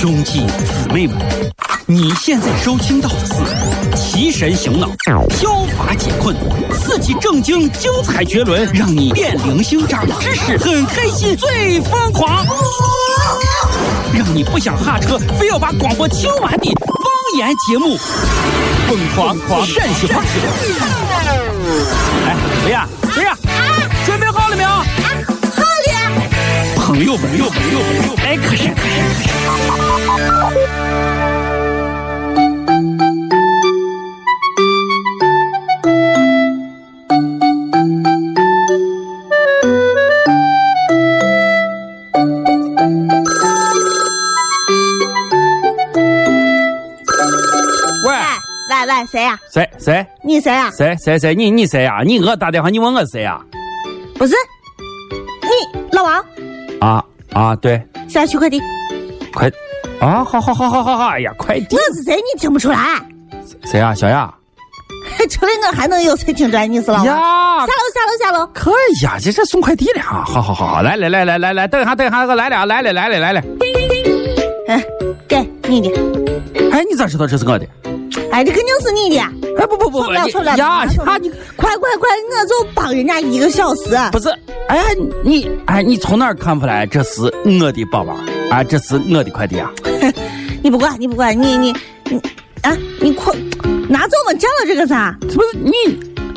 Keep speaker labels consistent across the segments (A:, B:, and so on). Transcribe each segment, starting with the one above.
A: 兄弟姊妹们，你现在收听到的是提神醒脑、消乏解困、刺激正经、精彩绝伦，让你变零星长知识，很开心，最疯狂，让你不想下车，非要把广播听完的方言节目，疯狂狂陕西话。哎，谁呀？谁呀？准备好了没有？
B: 好了。
A: 朋友们，朋友们，朋友们，喂
B: 喂，谁呀？
A: 谁谁
B: 你谁呀？
A: 谁谁谁？你你谁呀？你给我打电话，你问我谁呀？
B: 不是，你老王，
A: 啊啊，对，
B: 小区快递。
A: 快啊！好好好好好好！哎呀，快递
B: 我是谁？你听不出来？
A: 谁呀？小雅
B: 除了我还能有谁听出来你是老王？下楼，下楼，下楼。
A: 可以呀，这这送快递了啊！好好好好，来来来来来来，等一下等一下，我来了，来了来了来了。
B: 哎，给你的。
A: 哎，你咋知道这是我的？
B: 哎，这肯定是你的。
A: 哎不不不，
B: 错不了错不了
A: 呀
B: 错不了
A: 呀你
B: 快快快！我就帮人家一个小时。
A: 不是，哎呀你哎你从哪儿看出来这是我的宝宝？啊，这是我的快递啊！
B: 你不管，你不管，你你你啊！你快拿走嘛，占了这个啥？
A: 不是你，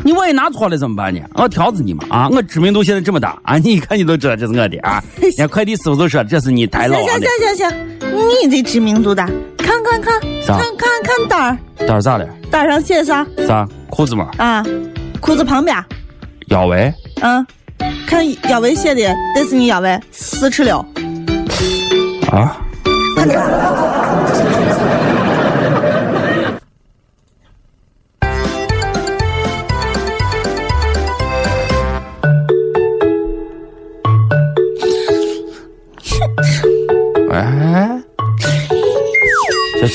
A: 你万一拿错了怎么办呢？我条子你嘛啊！我知名度现在这么大啊，你一看你都知道这是我的啊！人家快递师傅都说这是你抬
B: 行行
A: 老王的，
B: 行行行，你这知名度大，看看看，看看看单儿，
A: 单儿咋了？
B: 单上写啥
A: 啥裤子嘛？
B: 啊？裤子旁边，
A: 腰围？
B: 嗯，看腰围写的，这是你腰围四尺六，
A: 啊？
B: 看这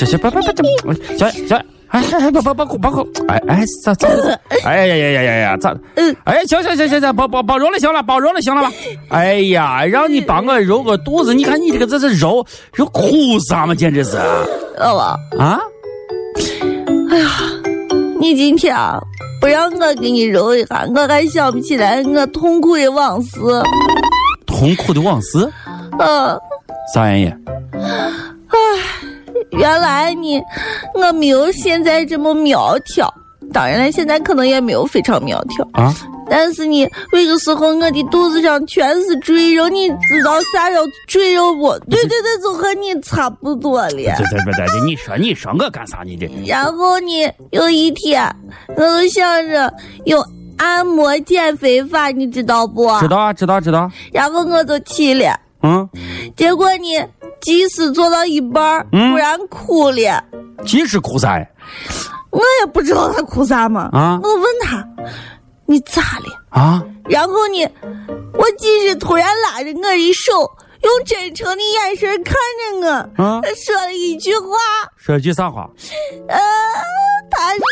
A: 行行行，不不不，这行行，哎哎不不不不不，哎哎咋咋？哎呀呀呀呀呀咋？哎行行行行行，包包包揉了行了，包揉了行了吧？哎呀，让你帮我揉个肚子，你看你这个这是揉揉哭啥嘛？简直是
B: 老王，
A: 啊！
B: 你今天啊，不让我给你揉一下，我还想不起来我痛苦的往事。
A: 痛苦的往事，
B: 嗯，
A: 啥原因？
B: 原来你，我没有现在这么苗条。当然了，现在可能也没有非常苗条，
A: 啊？
B: 但是你，那个时候我的肚子上全是赘肉，你知道啥叫赘肉不？对对对，就和你差不多了。
A: 这这不对，你说你说我干啥你的？
B: 然后呢，有一天，我就想着用按摩减肥法，你知道不？
A: 知道啊，知道知道。
B: 然后我就去了，
A: 嗯，
B: 结果呢，技师做到一半突然哭了，
A: 即使哭啥呀？
B: 我也不知道他哭啥嘛。
A: 啊
B: 我问他，你咋了？
A: 啊？
B: 然后呢，我技师突然拉着我的手，用真诚的眼神看着我，
A: 啊
B: 他说了一句话，
A: 说句啥话？
B: 呃，他说：“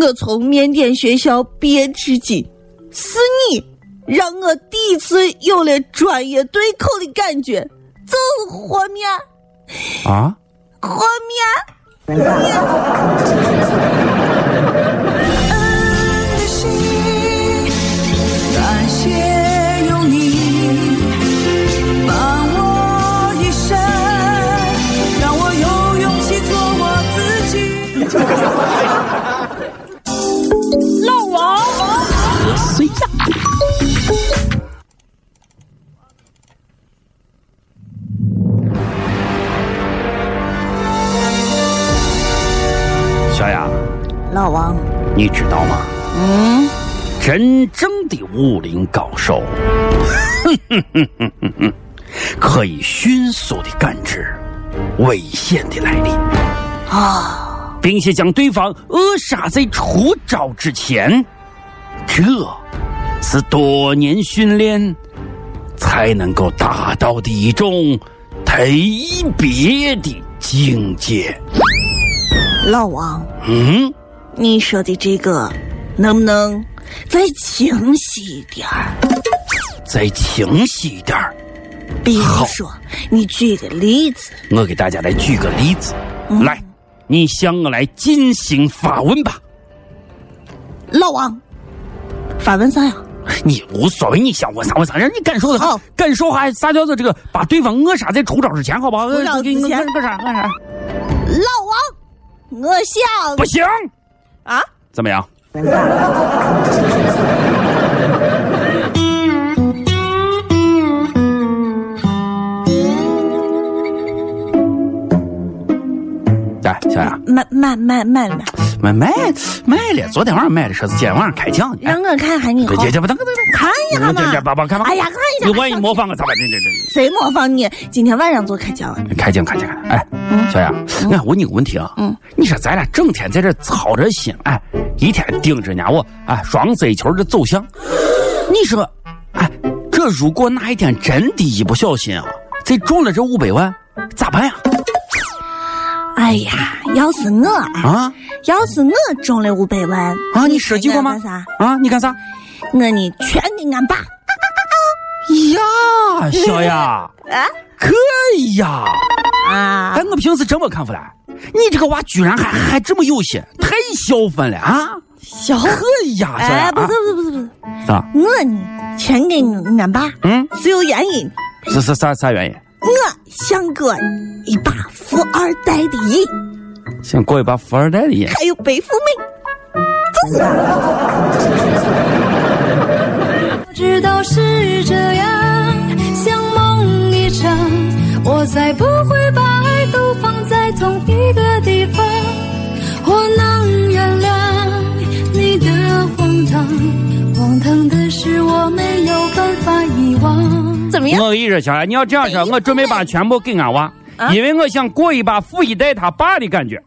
B: 我从缅甸学校毕业至今，是你让我第一次有了专业对口的感觉，就是和面，
A: 啊？
B: 和面。”
C: 你
A: 知道吗？
B: 嗯，
A: 真正的武林高手，可以迅速的感知危险的来临啊，并且将对方扼杀在出招之前。这是多年训练才能够达到的一种特别的境界。
B: 老王，
A: 嗯，
B: 你说的这个能不能再清晰一点儿？
A: 再清晰一点儿
B: 比如说，你举个例子。
A: 我给大家来举个例子，
B: 嗯
A: 来，你向我来进行发问吧。
B: 老王，发问啥呀？
A: 你无所谓，你想问啥问啥，让你感受
B: 的
A: 好，感受还啥叫做这个把对方扼杀在出招之前，好不好？
B: 出招之前
A: 给你个啥干啥？
B: 老王，我想
A: 不行，
B: 啊，
A: 怎么样？来，小杨，
B: 买买买买买，
A: 买买买了，昨天晚上买的，说是今天晚上开奖。哎
B: 让我看看你好
A: 对，，这这不等等等，
B: 看一下嘛
A: 这这。爸爸看吧。
B: 哎呀，看一下。
A: 你万一模仿我咋办？这这这。
B: 谁模仿你？今天晚上做开奖了。
A: 开奖开奖！哎，小杨，俺问你个问题啊，
B: 嗯
A: 你说咱俩整天在这操着心，哎，一天盯着人家我，哎，双色球的走向，你说，哎，这如果哪一天真的一不小心啊，再中了这五百万，咋办呀？
B: 哎呀，要是我，
A: 啊
B: 要是我中了五百万
A: 啊，你设计过吗
B: 啥？？
A: 啊，你干啥？
B: 我呢，全给俺爸。
A: 呀，小杨，
B: 啊
A: 可以呀！
B: 啊
A: 哎，！我平时真没看出来，你这个娃居然还还这么有心，太孝顺了啊！
B: 小
A: 可以呀，小杨
B: 哎，不是
A: 啊，
B: 不是不是不是，
A: 啥？
B: 我呢，全给俺爸
A: 嗯，
B: 是有原因。
A: 是是啥啥原因？
B: 我想过一把富二代的瘾，
A: 想过一把富二代的瘾。
B: 还有白富美。
C: 知道是这样，像梦一场，我才不会把爱都放在同一个地方。我能原谅你的荒唐，荒唐的是我没有办法遗忘。
B: 怎么样？
A: 我跟你说，小安，你要这样说，我准备把全部给俺娃，因为我想过一把富一代他爸的感觉。